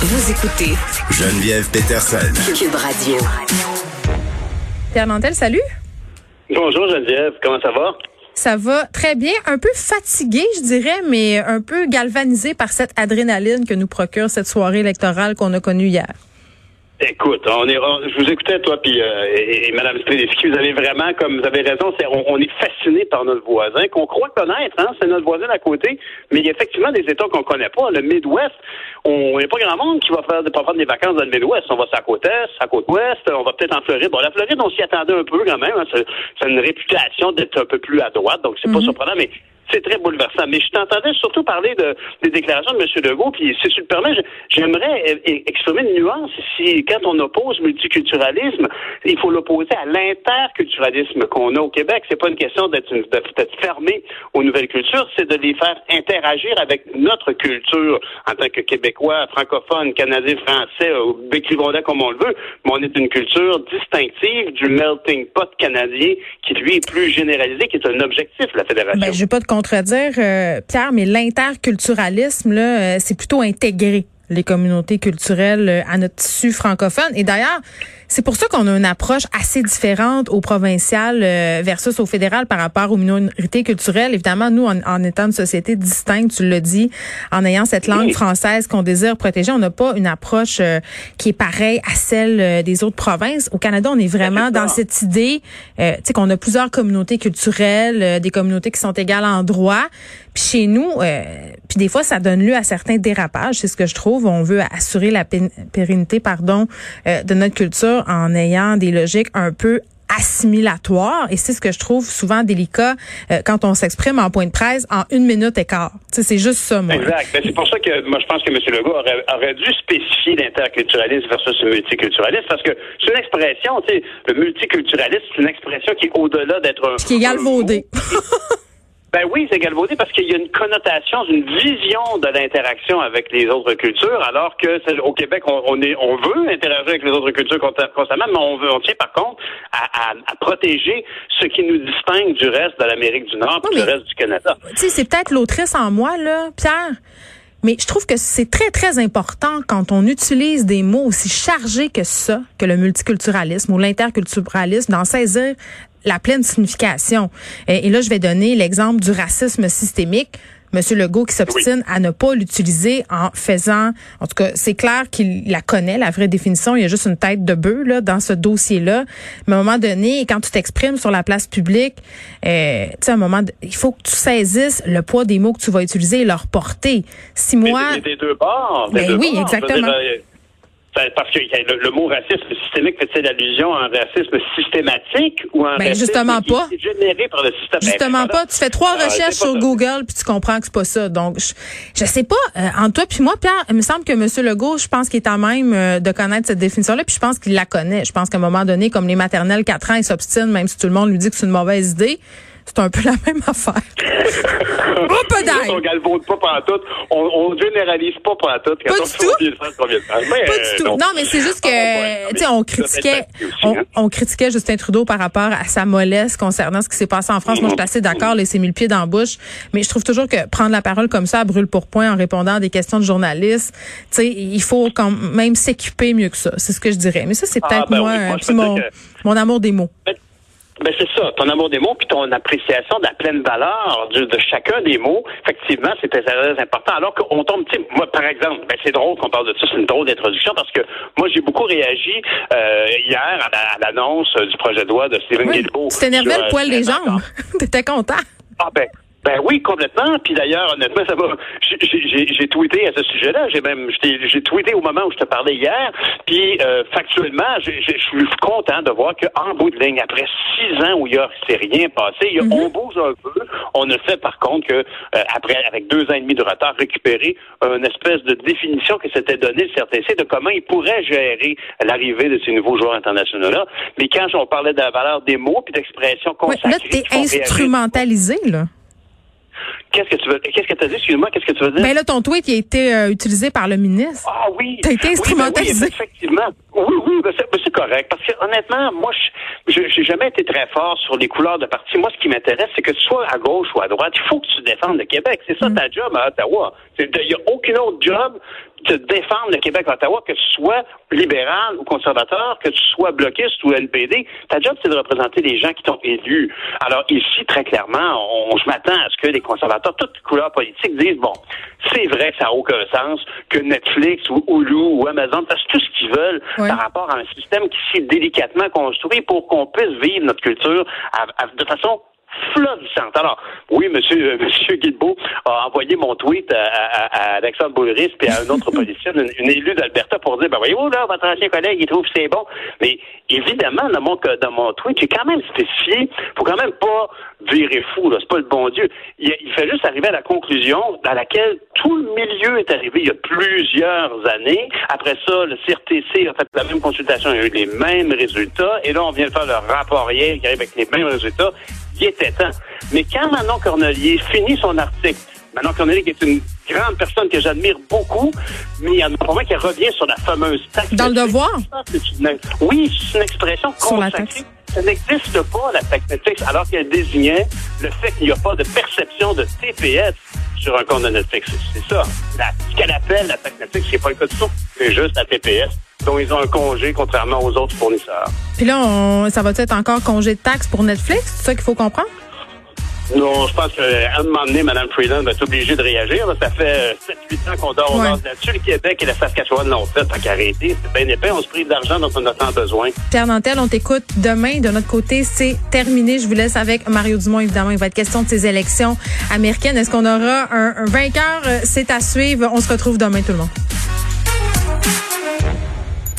Vous écoutez Geneviève Peterson. Cube Radio. Pierre Nantel, salut. Bonjour Geneviève, comment ça va? Ça va très bien, un peu fatigué, je dirais, mais un peu galvanisé par cette adrénaline que nous procure cette soirée électorale qu'on a connue hier. Écoute, on est, je vous écoutais toi puis euh, et, et, Madame Stridisky, vous avez vraiment, comme vous avez raison, c'est, on, est fasciné par notre voisin qu'on croit connaître, hein, c'est notre voisin à côté, mais il y a effectivement des États qu'on connaît pas. Le Midwest, on n'est pas grand monde qui va faire, pas prendre des vacances dans le Midwest. On va sur la côte est, à la côte ouest, on va peut-être en Floride. Bon, la Floride, on s'y attendait un peu quand même. Hein, c'est, une réputation d'être un peu plus à droite, donc c'est pas mm-hmm. surprenant, mais c'est très bouleversant. Mais je t'entendais surtout parler de, des déclarations de M. Legault, puis si tu le permets, j'aimerais exprimer une nuance ici. Quand on oppose multiculturalisme, il faut l'opposer à l'interculturalisme qu'on a au Québec. C'est pas une question d'être fermé aux nouvelles cultures, c'est de les faire interagir avec notre culture en tant que Québécois, francophones, Canadiens, Français, écrivons-la comme on le veut, mais on est une culture distinctive du melting pot canadien qui, lui, est plus généralisé, qui est un objectif la Fédération. Ben, contredire, euh, Pierre, mais l'interculturalisme, là, euh, c'est plutôt intégré les communautés culturelles euh, à notre tissu francophone. Et d'ailleurs, c'est pour ça qu'on a une approche assez différente au provincial euh, versus au fédéral par rapport aux minorités culturelles. Évidemment, nous, en, étant une société distincte, tu le dis, en ayant cette langue française qu'on désire protéger, on n'a pas une approche euh, qui est pareille à celle des autres provinces. Au Canada, on est vraiment dans cette idée, tu sais, qu'on a plusieurs communautés culturelles, des communautés qui sont égales en droit. Puis chez nous, puis des fois, ça donne lieu à certains dérapages. C'est ce que je trouve on veut assurer la pérennité pardon, euh, de notre culture en ayant des logiques un peu assimilatoires. Et c'est ce que je trouve souvent délicat euh, quand on s'exprime en point de presse en une minute et quart. c'est juste ça, moi. Exact. Ben, c'est pour ça que moi, je pense que M. Legault aurait, aurait dû spécifier l'interculturalisme versus le multiculturalisme parce que c'est une expression, tu sais, le multiculturalisme, c'est une expression qui est au-delà d'être un... Qui est galvaudé. Ben oui, c'est galvaudé parce qu'il y a une connotation, une vision de l'interaction avec les autres cultures, alors que au Québec, on, est, on veut interagir avec les autres cultures constamment, mais on veut, on tient par contre à, protéger ce qui nous distingue du reste de l'Amérique du Nord, et du reste du Canada. Tu sais, c'est peut-être l'autrice en moi là, Pierre. Mais je trouve que c'est très, très important quand on utilise des mots aussi chargés que ça, que le multiculturalisme ou l'interculturalisme, d'en saisir la pleine signification. Et, là, je vais donner l'exemple du racisme systémique. Monsieur Legault qui s'obstine à ne pas l'utiliser en faisant, en tout cas, c'est clair qu'il la connaît, la vraie définition. Il y a juste une tête de bœuf là dans ce dossier-là. Mais à un moment donné, quand tu t'exprimes sur la place publique, euh, tu sais, à un moment, il faut que tu saisisses le poids des mots que tu vas utiliser et leur portée. Si moi, mais des deux bords. Ben oui, exactement. Parce que le, mot racisme systémique fait-il allusion à un racisme systématique ou un ben, racisme justement pas. généré par le système? Justement pas. Tu fais trois recherches sur Google puis tu comprends que c'est pas ça. Donc, je, je sais pas. Euh, entre toi puis moi, Pierre, il me semble que M. Legault, je pense qu'il est à même euh, de connaître cette définition-là puis je pense qu'il la connaît. Je pense qu'à un moment donné, comme les maternelles 4 ans, il s'obstine même si tout le monde lui dit que c'est une mauvaise idée c'est un peu la même affaire. on galvaude pas tout. On, on généralise pas tout. Pas du tout. pas du tout. Non. mais c'est juste que, ah, tu sais, on critiquait, hein. on, critiquait Justin Trudeau par rapport à sa mollesse concernant ce qui s'est passé en France. Moi, je suis assez d'accord, laisser mille pieds dans la bouche. Mais je trouve toujours que prendre la parole comme ça, brûle pour point en répondant à des questions de journalistes, tu sais, il faut quand même s'équiper mieux que ça. C'est ce que je dirais. Mais ça, c'est ah, peut-être ben moi, mon, mon amour des mots. Ben c'est ça, ton amour des mots puis ton appréciation de la pleine valeur de, chacun des mots. Effectivement, c'est très, important. Alors qu'on tombe, tu moi par exemple, ben c'est drôle qu'on parle de ça, c'est une drôle d'introduction parce que moi j'ai beaucoup réagi euh, hier à l'annonce du projet de loi de Stephen oui, Guilbeault. Tu t'énervais le poil des jambes. T'étais content. Ah ben ben oui, complètement. Puis d'ailleurs, honnêtement, ça va. J'ai tweeté à ce sujet-là. J'ai même j'ai tweeté au moment où je te parlais hier. Puis euh, factuellement, je suis content de voir qu'en bout de ligne, après six ans où il y a s'est rien passé, y a, mm-hmm. on bouge un peu. On a fait par contre que euh, après, avec deux ans et demi de retard, récupérer une espèce de définition que s'était donné le CRTC de comment il pourrait gérer l'arrivée de ces nouveaux joueurs internationaux-là. Mais quand on parlait de la valeur des mots puis d'expressions consacrées, ouais, là, t'es instrumentalisé là Qu'est-ce que tu veux Qu'est-ce que tu as dit? Excuse-moi, qu'est-ce que tu veux dire? Ben là, ton tweet il a été euh, utilisé par le ministre. Ah oui. T'as été instrumentalisé. Oui, ben oui, effectivement. Oui, oui, ben c'est, ben c'est correct. Parce que honnêtement, moi, je j'ai jamais été très fort sur les couleurs de parti. Moi, ce qui m'intéresse, c'est que tu sois à gauche ou à droite, il faut que tu défendes le Québec. C'est ça Mm. ta job à Ottawa. Il n'y a aucun autre job de défendre le Québec à Ottawa, que tu sois libéral ou conservateur, que tu sois bloquiste ou NPD. Ta job, c'est de représenter les gens qui t'ont élu. Alors ici, très clairement, on, je m'attends à ce que les conservateurs, toutes les couleurs politiques, disent, bon, c'est vrai que ça n'a aucun sens que Netflix ou Hulu ou Amazon fassent tout ce qu'ils veulent Ouais. Par rapport à un système qui s'est délicatement construit pour qu'on puisse vivre notre culture à- de façon florissante. Alors, oui, monsieur, euh, monsieur Guilbeault a envoyé mon tweet à, à- à Alexandre Boulris puis à un autre politicien, une, une élue d'Alberta, pour dire, ben voyez-vous, là, votre ancien collègue, il trouve que c'est bon. Mais évidemment, dans mon, dans mon tweet, j'ai quand même spécifié, faut quand même pas virer fou, là, c'est pas le bon Dieu. Il, il fait juste arriver à la conclusion dans laquelle tout le milieu est arrivé il y a plusieurs années. Après ça, le CRTC a fait la même consultation, il a eu les mêmes résultats, et là, on vient de faire le rapport hier qui arrive avec les mêmes résultats. Il était temps. Mais quand Manon Cornelier finit son article, Manon Cornelier qui est une grande personne que j'admire beaucoup, mais il y en a pour moi qui revient sur la fameuse taxe. Dans le devoir? Oui, c'est une expression consacrée. Ça n'existe pas, la taxe Netflix, alors qu'elle désignait le fait qu'il n'y a pas de perception de TPS sur un compte de Netflix. C'est ça. La- ce qu'elle appelle la taxe Netflix, c'est pas le cas du tout. C'est juste la TPS, dont ils ont un congé, contrairement aux autres fournisseurs. Puis là, on, ça va être encore congé de taxes pour Netflix? C'est ça qu'il faut comprendre? Non, je pense qu'à un moment donné, Mme Freeland va être obligée de réagir. Ça fait 7-8 ans qu'on dort Ouais. là-dessus. Le Québec et la Saskatchewan l'ont fait. Tant qu'arrêter, c'est bien épais. On se prive d'argent dont on a tant besoin. Pierre Nantel, on t'écoute demain. De notre côté, c'est terminé. Je vous laisse avec Mario Dumont, évidemment. Il va être question de ces élections américaines. Est-ce qu'on aura un, un vainqueur? Euh, C'est à suivre. On se retrouve demain, tout le monde.